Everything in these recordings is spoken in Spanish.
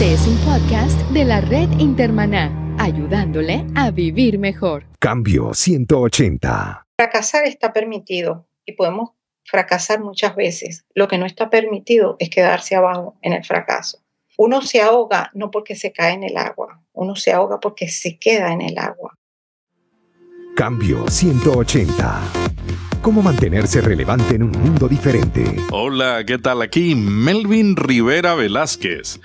Este es un podcast de la red Intermaná, ayudándole a vivir mejor. Cambio 180. Fracasar está permitido y podemos fracasar muchas veces. Lo que no está permitido es quedarse abajo en el fracaso. Uno se ahoga no porque se cae en el agua, uno se ahoga porque se queda en el agua. Cambio 180. ¿Cómo mantenerse relevante en un mundo diferente? Hola, ¿qué tal? Aquí Melvin Rivera Velázquez.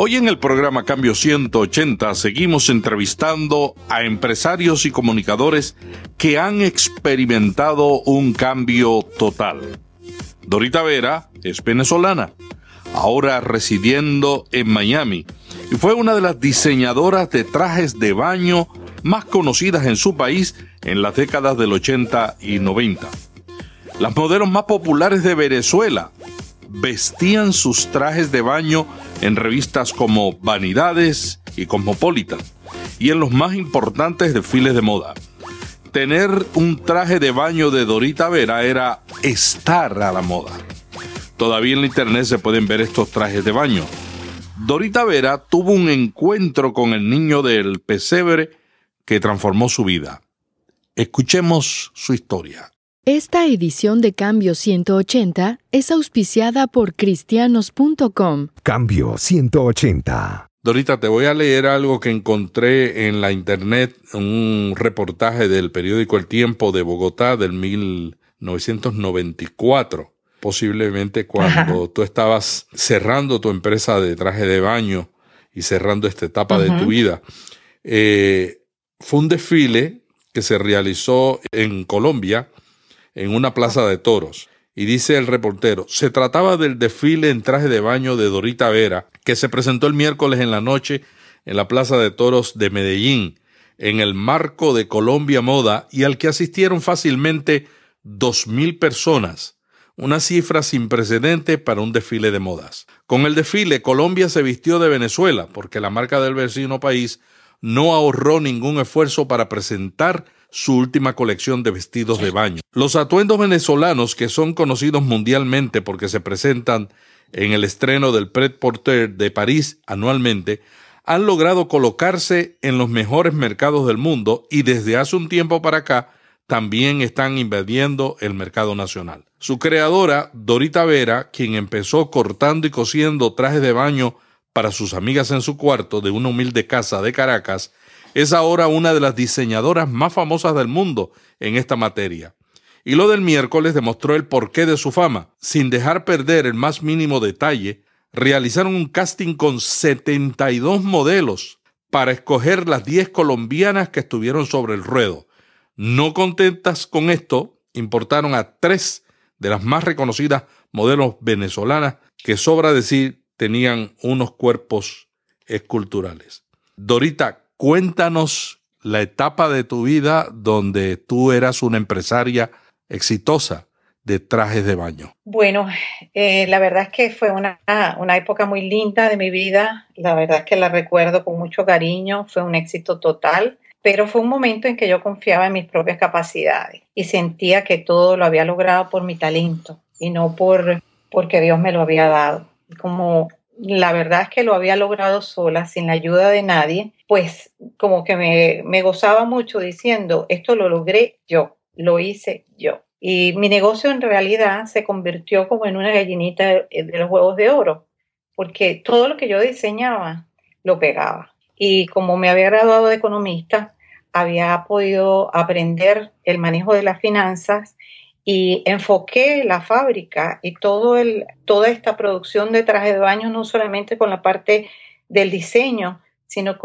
Hoy en el programa Cambio 180 seguimos entrevistando a empresarios y comunicadores que han experimentado un cambio total. Dorita Vera es venezolana, ahora residiendo en Miami, y fue una de las diseñadoras de trajes de baño más conocidas en su país en las décadas del 80 y 90. Las modelos más populares de Venezuela vestían sus trajes de baño en revistas como Vanidades y Cosmopolitan y en los más importantes desfiles de moda. Tener un traje de baño de Dorita Vera era estar a la moda. Todavía en la internet se pueden ver estos trajes de baño. Dorita Vera tuvo un encuentro con el niño del pesebre que transformó su vida. Escuchemos su historia. Esta edición de Cambio 180 es auspiciada por cristianos.com. Cambio 180. Dorita, te voy a leer algo que encontré en la internet, un reportaje del periódico El Tiempo de Bogotá del 1994, posiblemente cuando tú estabas cerrando tu empresa de traje de baño y cerrando esta etapa de tu vida. Eh, fue un desfile que se realizó en Colombia, en una plaza de toros. Y dice el reportero, se trataba del desfile en traje de baño de Dorita Vera, que se presentó el miércoles en la noche en la Plaza de Toros de Medellín, en el marco de Colombia Moda, y al que asistieron fácilmente dos mil personas, una cifra sin precedente para un desfile de modas. Con el desfile, Colombia se vistió de Venezuela, porque la marca del vecino país no ahorró ningún esfuerzo para presentar su última colección de vestidos de baño. Los atuendos venezolanos, que son conocidos mundialmente porque se presentan en el estreno del Pret Porter de París anualmente, han logrado colocarse en los mejores mercados del mundo y desde hace un tiempo para acá también están invadiendo el mercado nacional. Su creadora, Dorita Vera, quien empezó cortando y cosiendo trajes de baño para sus amigas en su cuarto de una humilde casa de Caracas, es ahora una de las diseñadoras más famosas del mundo en esta materia. Y lo del miércoles demostró el porqué de su fama. Sin dejar perder el más mínimo detalle, realizaron un casting con 72 modelos para escoger las 10 colombianas que estuvieron sobre el ruedo. No contentas con esto, importaron a tres de las más reconocidas modelos venezolanas que sobra decir tenían unos cuerpos esculturales. Dorita, cuéntanos la etapa de tu vida donde tú eras una empresaria exitosa de trajes de baño. Bueno, eh, la verdad es que fue una, una época muy linda de mi vida, la verdad es que la recuerdo con mucho cariño, fue un éxito total, pero fue un momento en que yo confiaba en mis propias capacidades y sentía que todo lo había logrado por mi talento y no por porque Dios me lo había dado como la verdad es que lo había logrado sola, sin la ayuda de nadie, pues como que me, me gozaba mucho diciendo, esto lo logré yo, lo hice yo. Y mi negocio en realidad se convirtió como en una gallinita de, los huevos de oro, porque todo lo que yo diseñaba lo pegaba. Y como me había graduado de economista, había podido aprender el manejo de las finanzas y enfoqué la fábrica y todo el, toda esta producción de trajes de baño no solamente con la parte del diseño, sino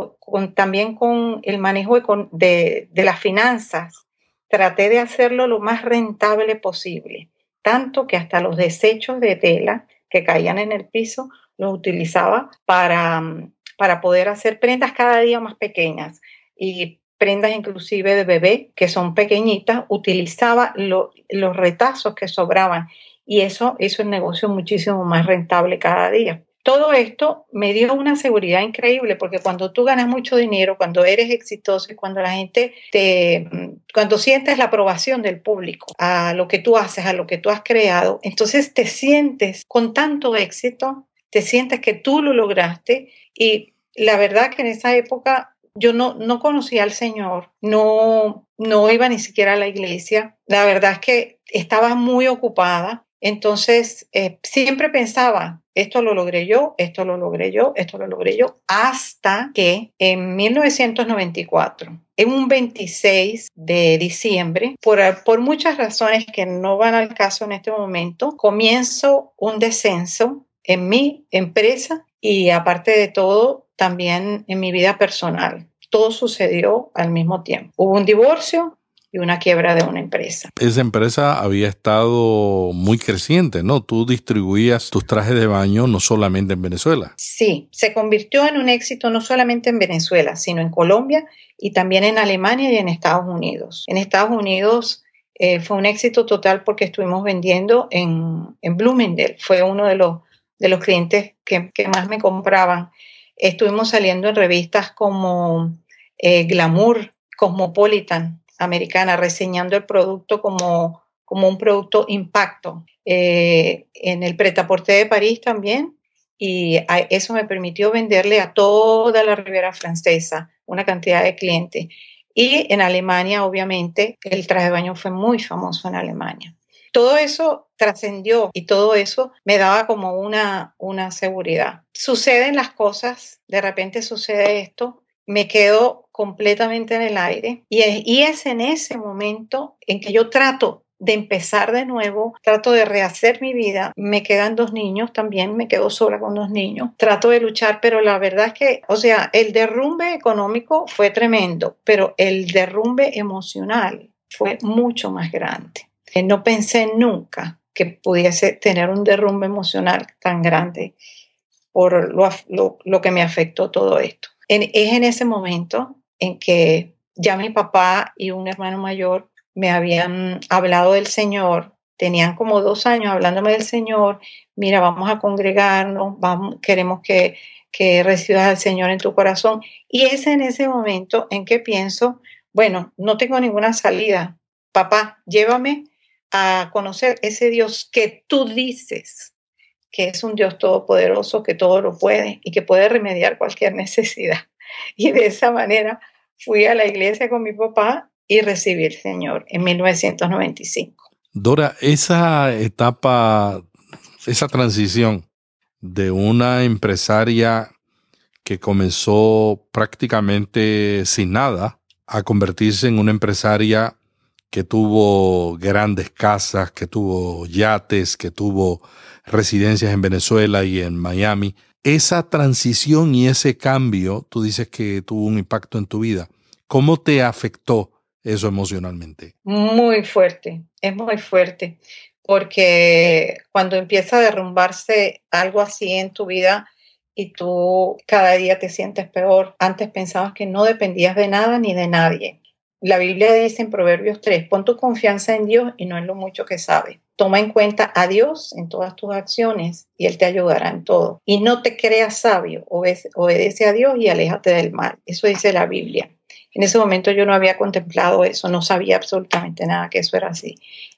también con el manejo de, de las finanzas. Traté de hacerlo lo más rentable posible, tanto que hasta los desechos de tela que caían en el piso los utilizaba para, para poder hacer prendas cada día más pequeñas y prendas inclusive de bebé que son pequeñitas, utilizaba los retazos que sobraban y eso hizo el negocio muchísimo más rentable cada día. Todo esto me dio una seguridad increíble porque cuando tú ganas mucho dinero, cuando eres exitoso y cuando la gente te, cuando sientes la aprobación del público a lo que tú haces, a lo que tú has creado, entonces te sientes con tanto éxito te sientes que tú lo lograste y la verdad que en esa época yo no, no conocía al Señor, no, no iba ni siquiera a la iglesia. La verdad es que estaba muy ocupada. Entonces, eh, siempre pensaba, esto lo logré yo, esto lo logré yo, esto lo logré yo, hasta que en 1994, en un 26 de diciembre, por, por muchas razones que no van al caso en este momento, comienzo un descenso en mi empresa y aparte de todo, también en mi vida personal. Todo sucedió al mismo tiempo. Hubo un divorcio, y una quiebra de una empresa. Esa empresa había estado muy creciente, ¿no? Tú distribuías tus trajes de baño no solamente en Venezuela. Sí, se convirtió en un éxito no solamente en Venezuela, sino en Colombia y también en Alemania y en Estados Unidos. En Estados Unidos eh, fue un éxito total porque estuvimos vendiendo en, en Bloomingdale. Fue uno de los, de los clientes que, más me compraban. Estuvimos saliendo en revistas como eh, Glamour, Cosmopolitan, americana, reseñando el producto como, como un producto impacto. Eh, en el pretaporte de París también, y eso me permitió venderle a toda la Ribera Francesa una cantidad de clientes. Y en Alemania, obviamente, el traje de baño fue muy famoso en Alemania. Todo eso trascendió y todo eso me daba como una, una seguridad. Suceden las cosas, de repente sucede esto, me quedo completamente en el aire y es, y es en ese momento en que yo trato de empezar de nuevo, trato de rehacer mi vida. Me quedan dos niños también, me quedo sola con dos niños. Trato de luchar, pero la verdad es que, o sea, el derrumbe económico fue tremendo, pero el derrumbe emocional fue mucho más grande. No pensé nunca que pudiese tener un derrumbe emocional tan grande por lo, lo, que me afectó todo esto es en ese momento en que ya mi papá y un hermano mayor me habían hablado del Señor, tenían como dos años hablándome del Señor, mira, vamos a congregarnos, queremos que, que recibas al Señor en tu corazón. Y es en ese momento en que pienso, bueno, no tengo ninguna salida. Papá, llévame a conocer ese Dios que tú dices que es un Dios todopoderoso, que todo lo puede y que puede remediar cualquier necesidad. Y de esa manera fui a la iglesia con mi papá y recibí el Señor en 1995. Dora, esa etapa, esa transición de una empresaria que comenzó prácticamente sin nada a convertirse en una empresaria que tuvo grandes casas, que tuvo yates, que tuvo residencias en Venezuela y en Miami. Esa transición y ese cambio, tú dices que tuvo un impacto en tu vida. ¿Cómo te afectó eso emocionalmente? Muy fuerte, es muy fuerte, porque cuando empieza a derrumbarse algo así en tu vida y tú cada día te sientes peor, antes pensabas que no dependías de nada ni de nadie. La Biblia dice en Proverbios 3, pon tu confianza en Dios y no en lo mucho que sabes. Toma en cuenta a Dios en todas tus acciones y Él te ayudará en todo. Y no te creas sabio, obedece, a Dios y aléjate del mal. Eso dice la Biblia. En ese momento yo no había contemplado eso, no sabía absolutamente nada que eso era así.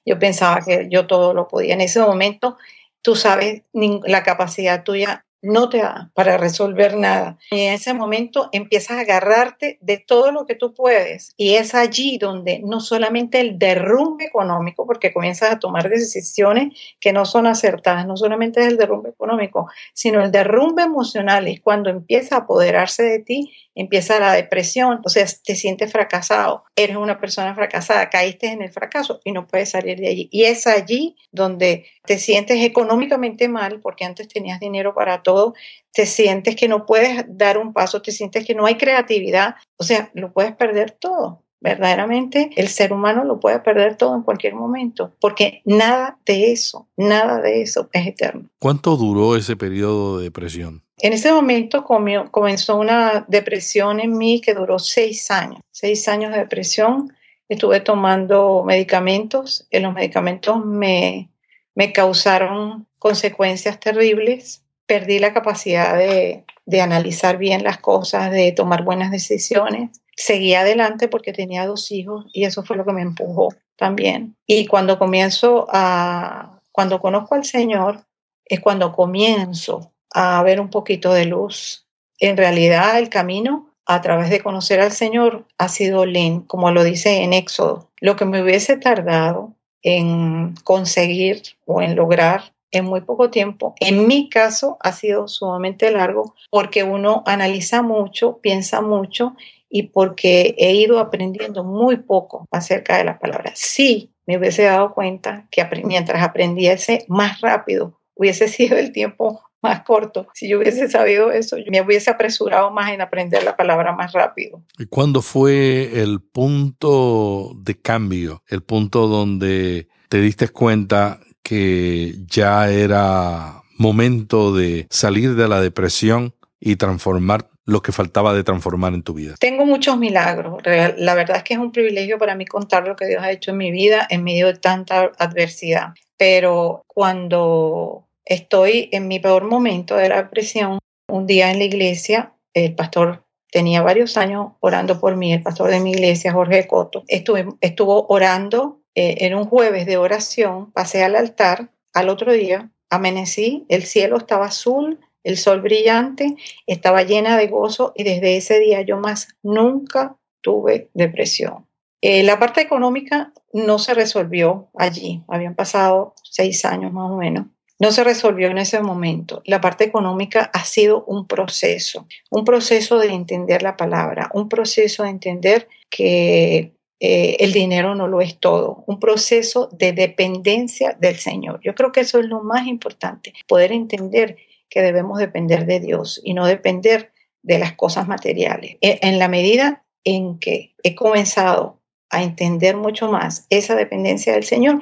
Yo pensaba que yo todo lo podía. En ese momento tú sabes la capacidad tuya no te da para resolver nada. Y en ese momento empiezas a agarrarte de todo lo que tú puedes. Y es allí donde no solamente el derrumbe económico, porque comienzas a tomar decisiones que no son acertadas, no solamente es el derrumbe económico, sino el derrumbe emocional es cuando empieza a apoderarse de ti empieza la depresión, o sea, te sientes fracasado, eres una persona fracasada, caíste en el fracaso y no puedes salir de allí. Y es allí donde te sientes económicamente mal porque antes tenías dinero para todo, te sientes que no puedes dar un paso, te sientes que no hay creatividad, o sea, lo puedes perder todo. Verdaderamente el ser humano lo puede perder todo en cualquier momento, porque nada de eso, nada de eso es eterno. ¿Cuánto duró ese periodo de depresión? En ese momento comenzó una depresión en mí que duró seis años, seis años de depresión. Estuve tomando medicamentos, y los medicamentos me, me causaron consecuencias terribles. Perdí la capacidad de, de analizar bien las cosas, de tomar buenas decisiones. Seguí adelante porque tenía dos hijos y eso fue lo que me empujó también. Y cuando comienzo a, cuando conozco al Señor, es cuando comienzo a ver un poquito de luz. En realidad el camino a través de conocer al Señor ha sido lento, como lo dice en Éxodo. Lo que me hubiese tardado en conseguir o en lograr en muy poco tiempo. En mi caso ha sido sumamente largo porque uno analiza mucho, piensa mucho y porque he ido aprendiendo muy poco acerca de la palabra. Sí, me hubiese dado cuenta que mientras aprendiese más rápido, hubiese sido el tiempo más corto. Si yo hubiese sabido eso, yo me hubiese apresurado más en aprender la palabra más rápido. ¿Y cuándo fue el punto de cambio, el punto donde te diste cuenta que ya era momento de salir de la depresión y transformar lo que faltaba de transformar en tu vida? Tengo muchos milagros. La verdad es que es un privilegio para mí contar lo que Dios ha hecho en mi vida en medio de tanta adversidad. Pero cuando estoy en mi peor momento de la depresión, un día en la iglesia, el pastor tenía varios años orando por mí, el pastor de mi iglesia, Jorge Coto, estuvo orando eh, en un jueves de oración, pasé al altar, al otro día amanecí, el cielo estaba azul, el sol brillante, estaba llena de gozo y desde ese día yo más nunca tuve depresión. Eh, la parte económica no se resolvió allí, habían pasado seis años más o menos. No se resolvió en ese momento. La parte económica ha sido un proceso, un proceso de entender la palabra, un proceso de entender que eh, el dinero no lo es todo, un proceso de dependencia del Señor. Yo creo que eso es lo más importante, poder entender que debemos depender de Dios y no depender de las cosas materiales. E, en la medida en que he comenzado a entender mucho más esa dependencia del Señor,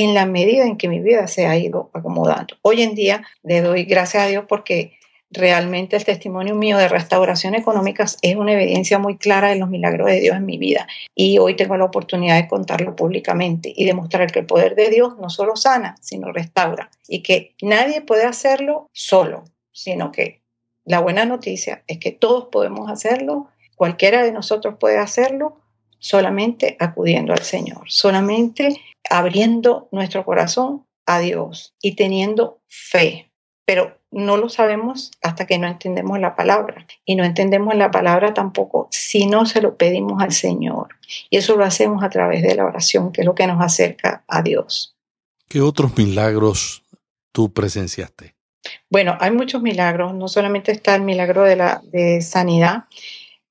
en la medida en que mi vida se ha ido acomodando. Hoy en día le doy gracias a Dios porque realmente el testimonio mío de restauración económica es una evidencia muy clara de los milagros de Dios en mi vida. Y hoy tengo la oportunidad de contarlo públicamente y demostrar que el poder de Dios no solo sana, sino restaura. Y que nadie puede hacerlo solo, sino que la buena noticia es que todos podemos hacerlo, cualquiera de nosotros puede hacerlo, solamente acudiendo al Señor, solamente abriendo nuestro corazón a Dios y teniendo fe. Pero no lo sabemos hasta que no entendemos la palabra. Y no entendemos la palabra tampoco si no se lo pedimos al Señor. Y eso lo hacemos a través de la oración, que es lo que nos acerca a Dios. ¿Qué otros milagros tú presenciaste? Bueno, hay muchos milagros. No solamente está el milagro de la de sanidad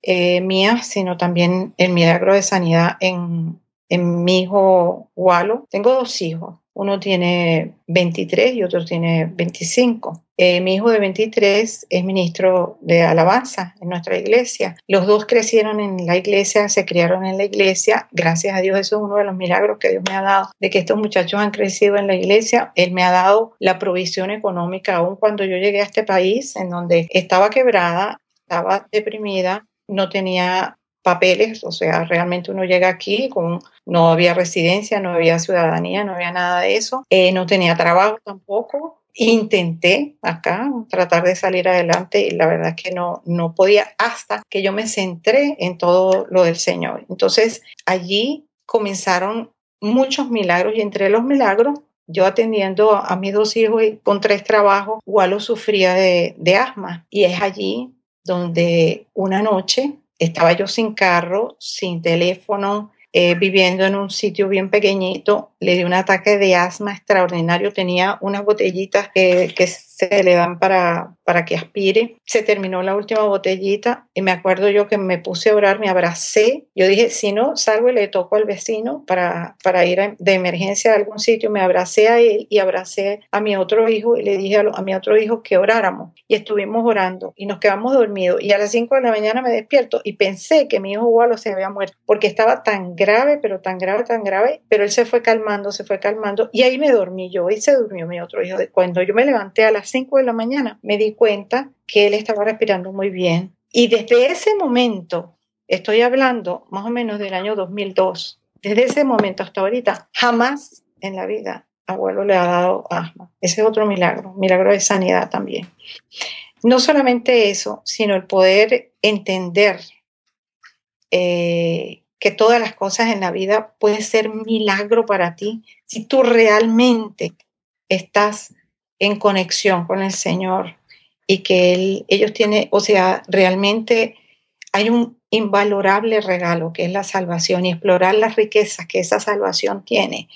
eh, mía, sino también el milagro de sanidad en, en mi hijo Walo. Tengo dos hijos. Uno tiene 23 y otro tiene 25. Eh, mi hijo de 23 es ministro de alabanza en nuestra iglesia. Los dos crecieron en la iglesia, se criaron en la iglesia. Gracias a Dios, eso es uno de los milagros que Dios me ha dado, de que estos muchachos han crecido en la iglesia. Él me ha dado la provisión económica, aun cuando yo llegué a este país, en donde estaba quebrada, estaba deprimida, no tenía papeles, o sea, realmente uno llega aquí con, no había residencia, no había ciudadanía, no había nada de eso, eh, no tenía trabajo tampoco. Intenté acá tratar de salir adelante y la verdad es que no, no podía hasta que yo me centré en todo lo del Señor. Entonces allí comenzaron muchos milagros y entre los milagros yo atendiendo a, mis dos hijos y con tres trabajos, igual sufría de, de asma y es allí donde una noche estaba yo sin carro, sin teléfono, eh, viviendo en un sitio bien pequeñito, le di un ataque de asma extraordinario, tenía unas botellitas que, que se le dan para, para que aspire. Se terminó la última botellita y me acuerdo yo que me puse a orar, me abracé. Yo dije, si no, salgo y le toco al vecino para, para ir de emergencia a algún sitio. Me abracé a él y abracé a mi otro hijo y le dije a, mi otro hijo que oráramos. Y estuvimos orando y nos quedamos dormidos. Y a las 5 de la mañana me despierto y pensé que mi hijo Walo se había muerto porque estaba tan grave, pero tan grave, tan grave. Pero él se fue calmando, se fue calmando. Y ahí me dormí yo y se durmió mi otro hijo. Cuando yo me levanté a las 5 de la mañana, me di cuenta que él estaba respirando muy bien. Y desde ese momento, estoy hablando más o menos del año 2002, desde ese momento hasta ahorita, jamás en la vida abuelo le ha dado asma. Ese es otro milagro, milagro de sanidad también. No solamente eso, sino el poder entender eh, que todas las cosas en la vida pueden ser milagro para ti si tú realmente estás en conexión con el Señor y que ellos tienen, o sea, realmente hay un invalorable regalo que es la salvación y explorar las riquezas que esa salvación tiene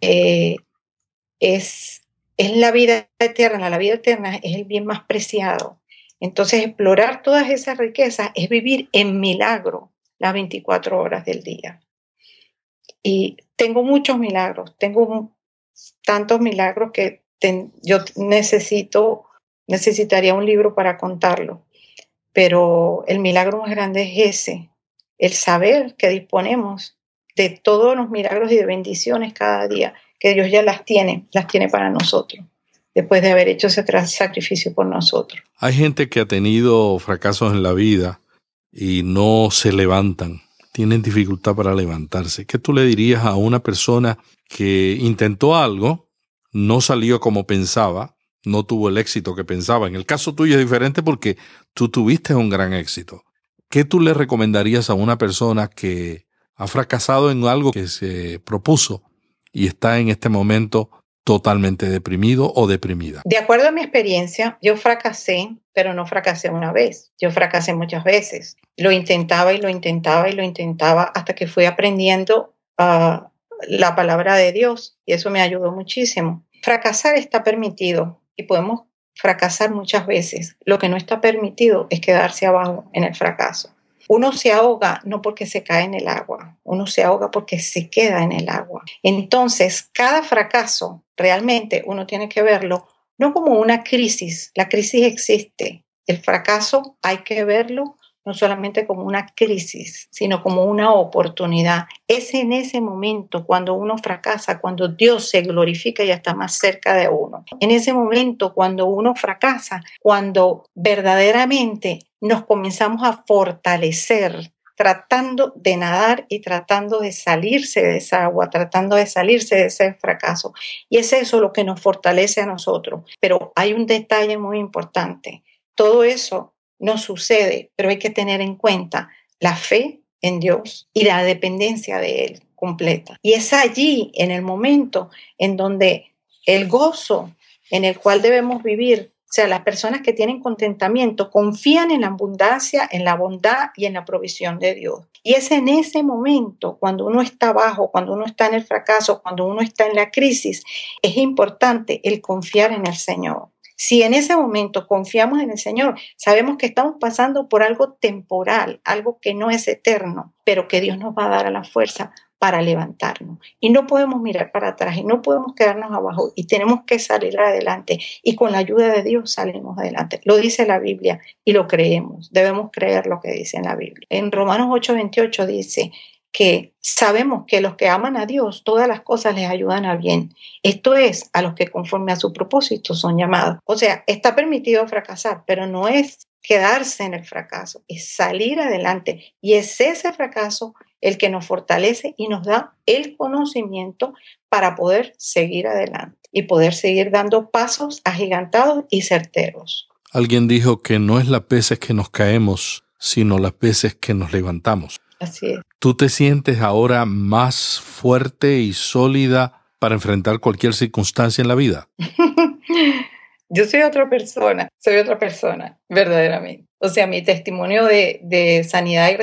eh, es, es la vida eterna. La vida eterna es el bien más preciado. Entonces, explorar todas esas riquezas es vivir en milagro las 24 horas del día. Y tengo muchos milagros, tengo tantos milagros que yo necesito, necesitaría un libro para contarlo. Pero el milagro más grande es ese, el saber que disponemos de todos los milagros y de bendiciones cada día, que Dios ya las tiene, las tiene para nosotros, después de haber hecho ese sacrificio por nosotros. Hay gente que ha tenido fracasos en la vida y no se levantan, tienen dificultad para levantarse. ¿Qué tú le dirías a una persona que intentó algo, no salió como pensaba, no tuvo el éxito que pensaba? En el caso tuyo es diferente porque tú tuviste un gran éxito. ¿Qué tú le recomendarías a una persona que ha fracasado en algo que se propuso y está en este momento totalmente deprimido o deprimida. De acuerdo a mi experiencia, yo fracasé, pero no fracasé una vez, yo fracasé muchas veces. Lo intentaba y lo intentaba y lo intentaba hasta que fui aprendiendo ah, la palabra de Dios y eso me ayudó muchísimo. Fracasar está permitido y podemos fracasar muchas veces. Lo que no está permitido es quedarse abajo en el fracaso. Uno se ahoga no porque se cae en el agua, uno se ahoga porque se queda en el agua. Entonces, cada fracaso realmente uno tiene que verlo no como una crisis, la crisis existe, el fracaso hay que verlo no solamente como una crisis, sino como una oportunidad. Es en ese momento cuando uno fracasa, cuando Dios se glorifica y está más cerca de uno. En ese momento cuando uno fracasa, cuando verdaderamente nos comenzamos a fortalecer tratando de nadar y tratando de salirse de esa agua, tratando de salirse de ese fracaso. Y es eso lo que nos fortalece a nosotros. Pero hay un detalle muy importante. Todo eso no sucede, pero hay que tener en cuenta la fe en Dios y la dependencia de Él completa. Y es allí, en el momento en donde el gozo en el cual debemos vivir o sea, las personas que tienen contentamiento confían en la abundancia, en la bondad y en la provisión de Dios. Y es en ese momento, cuando uno está abajo, cuando uno está en el fracaso, cuando uno está en la crisis, es importante el confiar en el Señor. Si en ese momento confiamos en el Señor, sabemos que estamos pasando por algo temporal, algo que no es eterno, pero que Dios nos va a dar a la fuerza para levantarnos. Y no podemos mirar para atrás y no podemos quedarnos abajo y tenemos que salir adelante. Y con la ayuda de Dios salimos adelante. Lo dice la Biblia y lo creemos. Debemos creer lo que dice en la Biblia. En Romanos 8:28 dice que sabemos que los que aman a Dios, todas las cosas les ayudan a bien. Esto es a los que conforme a su propósito son llamados. O sea, está permitido fracasar, pero no es quedarse en el fracaso, es salir adelante. Y es ese fracaso el que nos fortalece y nos da el conocimiento para poder seguir adelante y poder seguir dando pasos agigantados y certeros. Alguien dijo que no es las veces que nos caemos, sino las veces que nos levantamos. Así es. ¿Tú te sientes ahora más fuerte y sólida para enfrentar cualquier circunstancia en la vida? Yo soy otra persona, soy otra persona, verdaderamente. O sea, mi testimonio de, sanidad y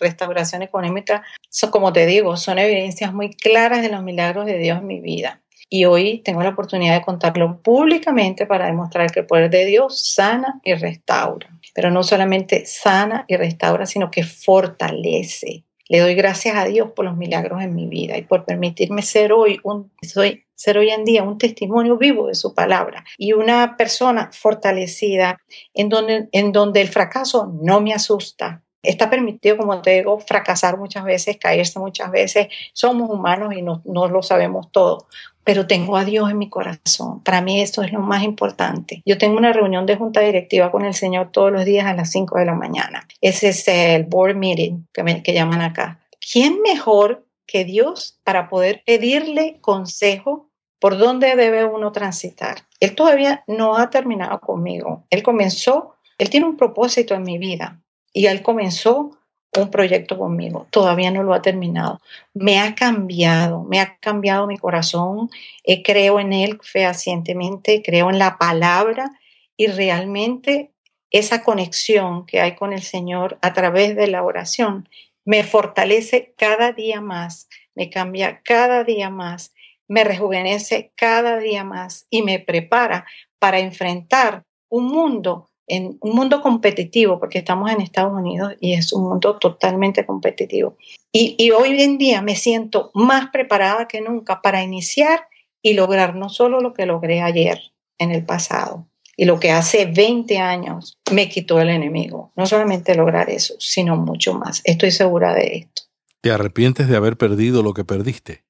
restauración económica, son, como te digo, son evidencias muy claras de los milagros de Dios en mi vida. Y hoy tengo la oportunidad de contarlo públicamente para demostrar que el poder de Dios sana y restaura. Pero no solamente sana y restaura, sino que fortalece. Le doy gracias a Dios por los milagros en mi vida y por permitirme ser hoy un, soy ser hoy en día un testimonio vivo de su palabra y una persona fortalecida en donde, en donde el fracaso no me asusta. Está permitido, como te digo, fracasar muchas veces, caerse muchas veces. Somos humanos y no, no lo sabemos todo, pero tengo a Dios en mi corazón. Para mí esto es lo más importante. Yo tengo una reunión de junta directiva con el Señor todos los días a las 5 de la mañana. Ese es el board meeting que, que llaman acá. ¿Quién mejor que Dios para poder pedirle consejo por dónde debe uno transitar. Él todavía no ha terminado conmigo. Él comenzó, él tiene un propósito en mi vida y él comenzó un proyecto conmigo. Todavía no lo ha terminado. Me ha cambiado, me ha cambiado mi corazón. Eh, creo en él fehacientemente, creo en la palabra y realmente esa conexión que hay con el Señor a través de la oración me fortalece cada día más, me cambia cada día más, me rejuvenece cada día más y me prepara para enfrentar un mundo en un mundo competitivo, porque estamos en Estados Unidos y es un mundo totalmente competitivo. Y, y, hoy en día me siento más preparada que nunca para iniciar y lograr no solo lo que logré ayer en el pasado y lo que hace 20 años me quitó el enemigo. No solamente lograr eso, sino mucho más. Estoy segura de esto. ¿Te arrepientes de haber perdido lo que perdiste?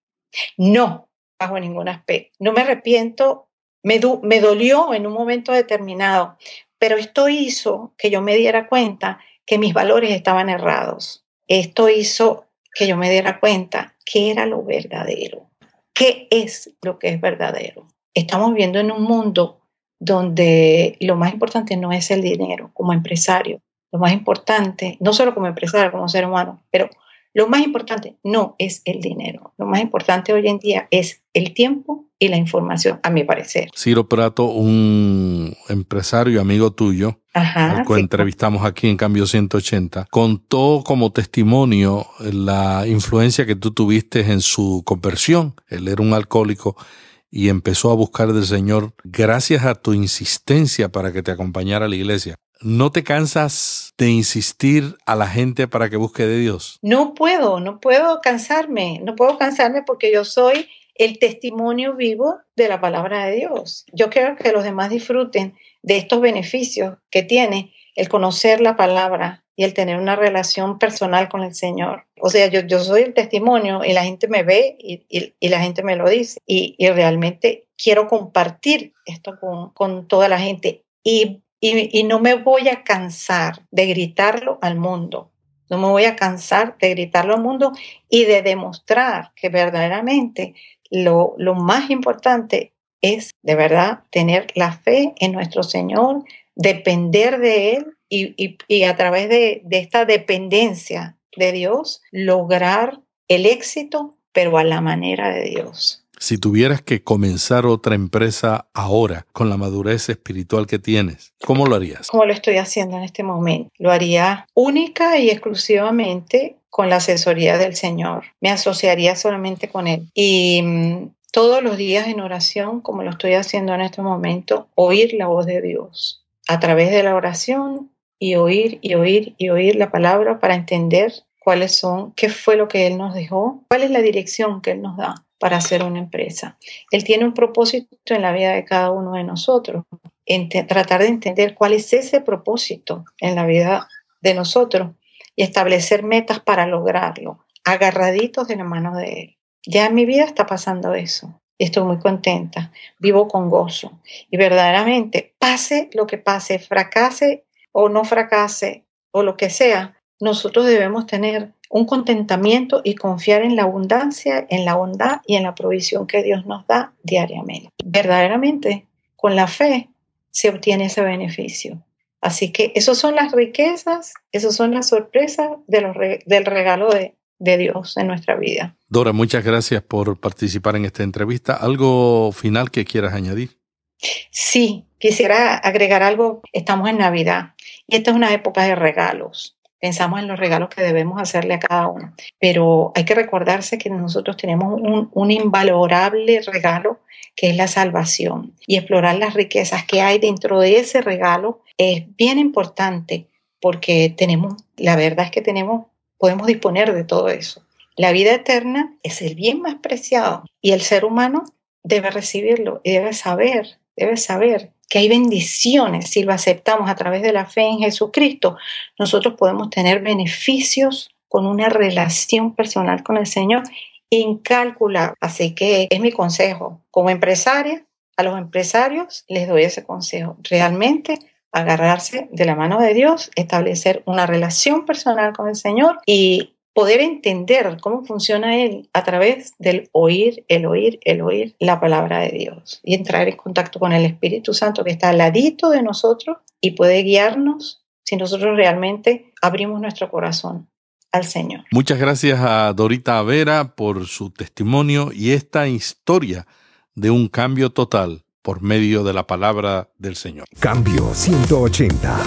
No, bajo ningún aspecto. No me arrepiento. Me, me dolió en un momento determinado, pero esto hizo que yo me diera cuenta que mis valores estaban errados. Esto hizo que yo me diera cuenta que era lo verdadero. ¿Qué es lo que es verdadero? Estamos viviendo en un mundo donde lo más importante no es el dinero como empresario. Lo más importante, no solo como empresario, como ser humano, pero lo más importante no es el dinero. Lo más importante hoy en día es el tiempo y la información, a mi parecer. Ciro Prato, un empresario amigo tuyo, al cual entrevistamos aquí en Cambio 180, contó como testimonio la influencia que tú tuviste en su conversión. Él era un alcohólico y empezó a buscar del Señor gracias a tu insistencia para que te acompañara a la iglesia. ¿No te cansas de insistir a la gente para que busque de Dios? No puedo, no puedo cansarme, no puedo cansarme porque yo soy el testimonio vivo de la palabra de Dios. Yo quiero que los demás disfruten de estos beneficios que tiene el conocer la palabra y el tener una relación personal con el Señor. O sea, yo, soy el testimonio y la gente me ve y, la gente me lo dice. Y, realmente quiero compartir esto con, con toda la gente. Y y, no me voy a cansar de gritarlo al mundo. No me voy a cansar de gritarlo al mundo y de demostrar que verdaderamente lo, lo más importante es de verdad tener la fe en nuestro Señor, depender de Él y, y, a través de, de esta dependencia de Dios lograr el éxito, pero a la manera de Dios. Si tuvieras que comenzar otra empresa ahora, con la madurez espiritual que tienes, ¿cómo lo harías? Como lo estoy haciendo en este momento. Lo haría única y exclusivamente con la asesoría del Señor. Me asociaría solamente con Él. Y mm, todos los días en oración, como lo estoy haciendo en este momento, oír la voz de Dios. A través de la oración y oír y oír y oír la palabra para entender cuáles son, qué fue lo que Él nos dejó, cuál es la dirección que Él nos da para hacer una empresa. Él tiene un propósito en la vida de cada uno de nosotros, en tratar de entender cuál es ese propósito en la vida de nosotros y establecer metas para lograrlo, agarraditos de la mano de Él. Ya en mi vida está pasando eso. Estoy muy contenta, vivo con gozo y verdaderamente, pase lo que pase, fracase o no fracase o lo que sea, nosotros debemos tener un contentamiento y confiar en la abundancia, en la bondad y en la provisión que Dios nos da diariamente. Verdaderamente, con la fe se obtiene ese beneficio. Así que esas son las riquezas, esas son las sorpresas del regalo de, de Dios en nuestra vida. Dora, muchas gracias por participar en esta entrevista. ¿Algo final que quieras añadir? Sí, quisiera agregar algo. Estamos en Navidad y esta es una época de regalos pensamos en los regalos que debemos hacerle a cada uno. Pero hay que recordarse que nosotros tenemos un, invalorable regalo que es la salvación y explorar las riquezas que hay dentro de ese regalo es bien importante porque tenemos, la verdad es que tenemos, podemos disponer de todo eso. La vida eterna es el bien más preciado y el ser humano debe recibirlo y debe saber, debe saber que hay bendiciones si lo aceptamos a través de la fe en Jesucristo. Nosotros podemos tener beneficios con una relación personal con el Señor incalculable. Así que es mi consejo. Como empresaria, a los empresarios les doy ese consejo. Realmente agarrarse de la mano de Dios, establecer una relación personal con el Señor y poder entender cómo funciona Él a través del oír, el oír, el oír la palabra de Dios y entrar en contacto con el Espíritu Santo que está al ladito de nosotros y puede guiarnos si nosotros realmente abrimos nuestro corazón al Señor. Muchas gracias a Dorita Vera por su testimonio y esta historia de un cambio total por medio de la palabra del Señor. Cambio 180.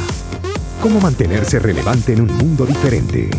¿Cómo mantenerse relevante en un mundo diferente?